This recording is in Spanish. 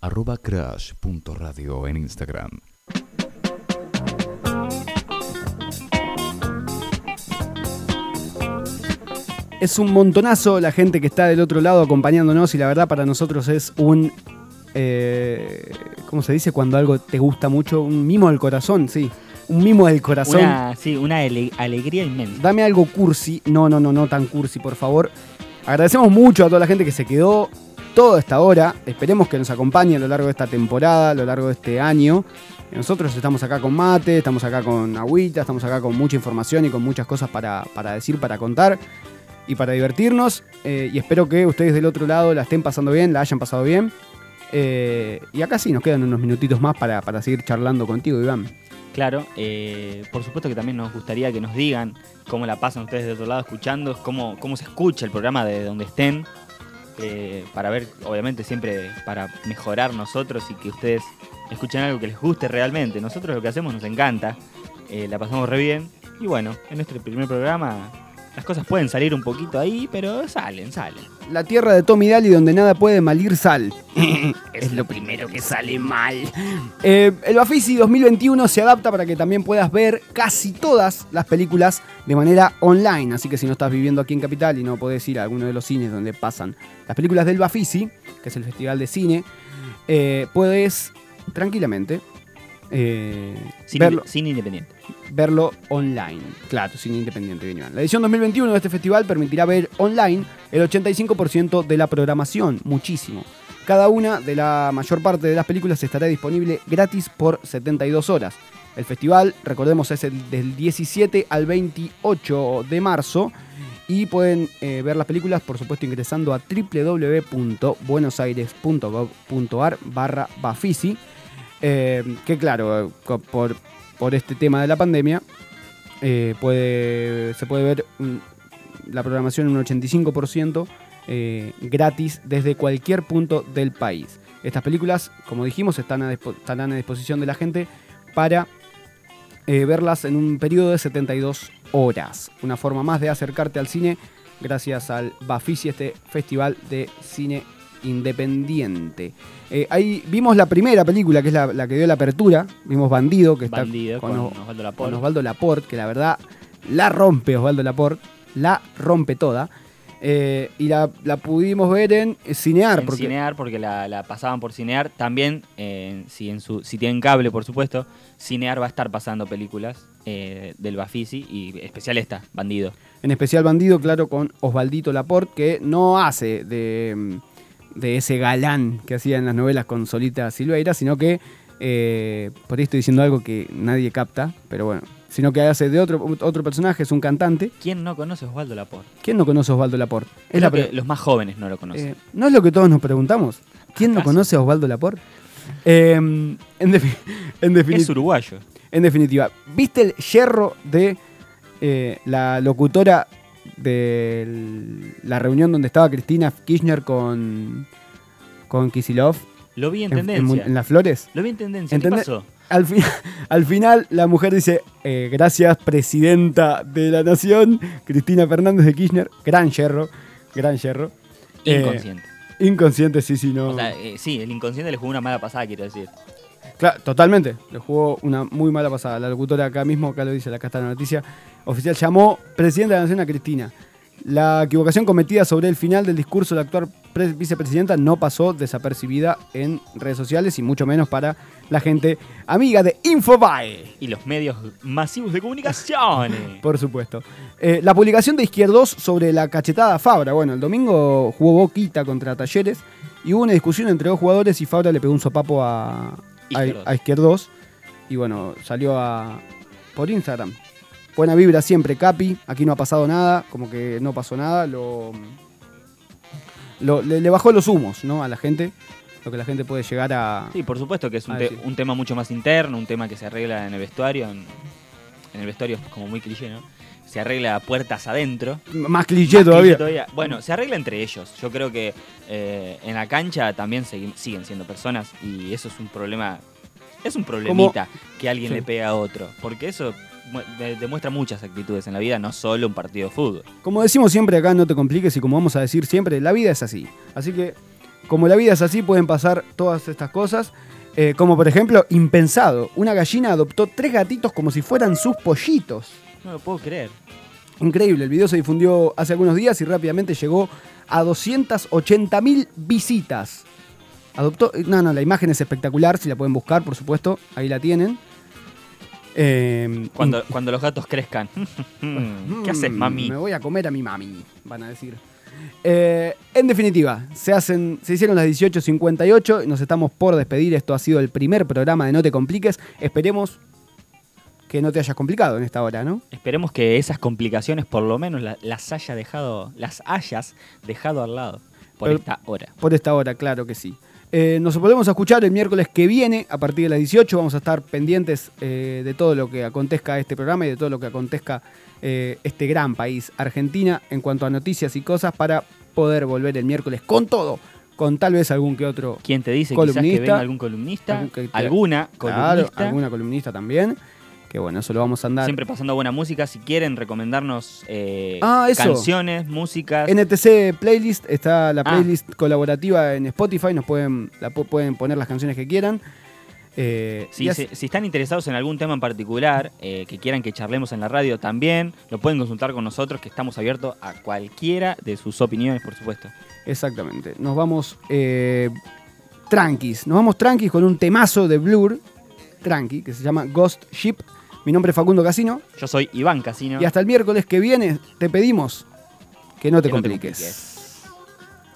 arroba crash.radio en Instagram. Es un montonazo la gente que está del otro lado acompañándonos y la verdad para nosotros es un... Eh, ¿Cómo se dice cuando algo te gusta mucho? Un mimo del corazón, sí. Un mimo del corazón. Una, sí, una ale- alegría inmensa. Dame algo cursi. No, no, no, no tan cursi, por favor. Agradecemos mucho a toda la gente que se quedó toda esta hora. Esperemos que nos acompañe a lo largo de esta temporada, a lo largo de este año. Nosotros estamos acá con mate, estamos acá con agüita, estamos acá con mucha información y con muchas cosas para, para decir, para contar y para divertirnos. Eh, y espero que ustedes del otro lado la estén pasando bien, la hayan pasado bien. Eh, y acá sí nos quedan unos minutitos más para, para seguir charlando contigo, Iván. Claro, eh, por supuesto que también nos gustaría que nos digan cómo la pasan ustedes de otro lado escuchando, cómo, cómo se escucha el programa de donde estén, eh, para ver, obviamente siempre para mejorar nosotros y que ustedes escuchen algo que les guste realmente. Nosotros lo que hacemos nos encanta, eh, la pasamos re bien y bueno, en nuestro primer programa las cosas pueden salir un poquito ahí, pero salen, salen. La tierra de Tommy Daly donde nada puede malir sal. Es lo primero que sale mal. Eh, el Bafisi 2021 se adapta para que también puedas ver casi todas las películas de manera online. Así que si no estás viviendo aquí en Capital y no podés ir a alguno de los cines donde pasan las películas del Bafisi, que es el festival de cine, eh, puedes tranquilamente eh, Cine, verlo, cine independiente. verlo online. Claro, cine independiente. bien. La edición 2021 de este festival permitirá ver online el 85% de la programación, muchísimo. Cada una de la mayor parte de las películas estará disponible gratis por 72 horas. El festival, recordemos, es el del 17 al 28 de marzo y pueden eh, ver las películas, por supuesto, ingresando a www.buenosaires.gov.ar barra Bafisi. Eh, que claro, por, por este tema de la pandemia, eh, se puede ver la programación en un 85% eh, gratis desde cualquier punto del país. Estas películas, como dijimos, están estarán a disposición de la gente para verlas en un periodo de 72 horas. Una forma más de acercarte al cine gracias al Bafisi, este festival de cine independiente. Eh, ahí vimos la primera película, que es la, la que dio la apertura. Vimos Bandido, que está Bandido con, Osvaldo con Laporte. Osvaldo Laporte, que la verdad la rompe Osvaldo Laporte, la rompe toda. Eh, y la, la pudimos ver en Cinear, en porque Cinear porque la, la pasaban por Cinear. También, eh, si, en su, si tienen cable, por supuesto, Cinear va a estar pasando películas eh, del Bafisi y especial esta, Bandido. en especial Bandido, claro, con Osvaldito Laporte, que no hace de, de ese galán que hacía en las novelas con Solita Silveira, sino que, eh, por ahí estoy diciendo algo que nadie capta, pero bueno, sino que hace de otro, otro personaje, es un cantante. ¿Quién no conoce a Osvaldo Laporte? ¿Quién no conoce a Osvaldo Laporte? Es la que los más jóvenes no lo conocen. Eh, ¿No es lo que todos nos preguntamos? ¿Quién no conoce a Osvaldo Laporte? Eh, en, defi- en defini- es uruguayo. en definitiva, ¿viste el yerro de eh, la locutora de la reunión donde estaba Cristina Kirchner con, con Kisilov Lo vi en, en, en tendencia. En las flores? Lo vi en tendencia. ¿Entendé? ¿Qué pasó? Al, al final la mujer dice, eh, gracias presidenta de la nación, Cristina Fernández de Kirchner, gran yerro, gran yerro. Eh, Inconsciente. inconsciente, sí, sí, no. O sea, eh, sí, el inconsciente le jugó una mala pasada, quiero decir. Claro, totalmente. Le jugó una muy mala pasada. La locutora acá mismo, acá lo dice, acá está la noticia. Oficial llamó presidenta de la Nación a Cristina. La equivocación cometida sobre el final del discurso de la actual pre- vicepresidenta no pasó desapercibida en redes sociales y mucho menos para la gente amiga de Infobae. Y los medios masivos de comunicación. Por supuesto. Eh, la publicación de Izquierdos sobre la cachetada a Fabra. Bueno, el domingo jugó Boquita contra Talleres y hubo una discusión entre dos jugadores y Fabra le pegó un sopapo a, Izquierdos. a Izquierdos. Y bueno, salió a, por Instagram. Buena vibra siempre, Capi. Aquí no ha pasado nada, como que no pasó nada. Lo, lo- le, le bajó los humos ¿no? a la gente. Lo que la gente puede llegar a. Sí, por supuesto que es un, te- sí. un tema mucho más interno, un tema que se arregla en el vestuario. En, en el vestuario es como muy cliché, ¿no? Se arregla puertas adentro. Más cliché Más todavía. cliché Bueno, se arregla entre ellos. Yo creo que eh, en la cancha también siguen siendo personas y eso es un problema. Es un problemita que alguien Sí. le pega a otro. Porque eso mu- de- demuestra muchas actitudes en la vida, no solo un partido de fútbol. Como decimos siempre acá, no te compliques y como vamos a decir siempre, la vida es así. Así que como la vida es así, pueden pasar todas estas cosas. Eh, como por ejemplo, impensado, una gallina adoptó tres gatitos como si fueran sus pollitos. No lo puedo creer. Increíble, el video se difundió hace algunos días y rápidamente llegó a 280 mil visitas. Adoptó, no, no, la imagen es espectacular, si la pueden buscar, por supuesto, ahí la tienen. Eh, Cuando, cuando los gatos crezcan. ¿Qué haces, mami? Me voy a comer a mi mami, van a decir. Eh, en definitiva, se, hacen, se hicieron las 18.58 y nos estamos por despedir. Esto ha sido el primer programa de No Te Compliques. Esperemos que no te hayas complicado en esta hora, ¿no? Esperemos que esas complicaciones por lo menos la- las haya dejado, las hayas dejado al lado por Pero- esta hora. Por esta hora, claro que sí. Eh, nos volvemos a escuchar el miércoles que viene a partir de las 18. Vamos a estar pendientes eh, de todo lo que acontezca este programa y de todo lo que acontezca eh, este gran país, Argentina, en cuanto a noticias y cosas para poder volver el miércoles con todo, con tal vez algún que otro ¿Quién te dice quizás que Columnista. venga algún columnista? Algún que- alguna Claro, columnista. alguna columnista también. Que bueno, eso lo vamos a andar. Siempre pasando buena música. Si quieren recomendarnos eh, Ah, canciones, músicas. NTC Playlist, está la Ah. playlist colaborativa en Spotify, nos pueden, la pueden poner las canciones que quieran. Eh, si están interesados en algún tema en particular, eh, que quieran que charlemos en la radio también, lo pueden consultar con nosotros, que estamos abiertos a cualquiera de sus opiniones, por supuesto. Exactamente. Nos vamos eh, tranquis. Nos vamos tranquis con un temazo de Blur, tranqui, que se llama Ghost Ship. Mi nombre es Facundo Casino. Yo soy Iván Casino. Y hasta el miércoles que viene te pedimos que no te Que no te compliques. compliques.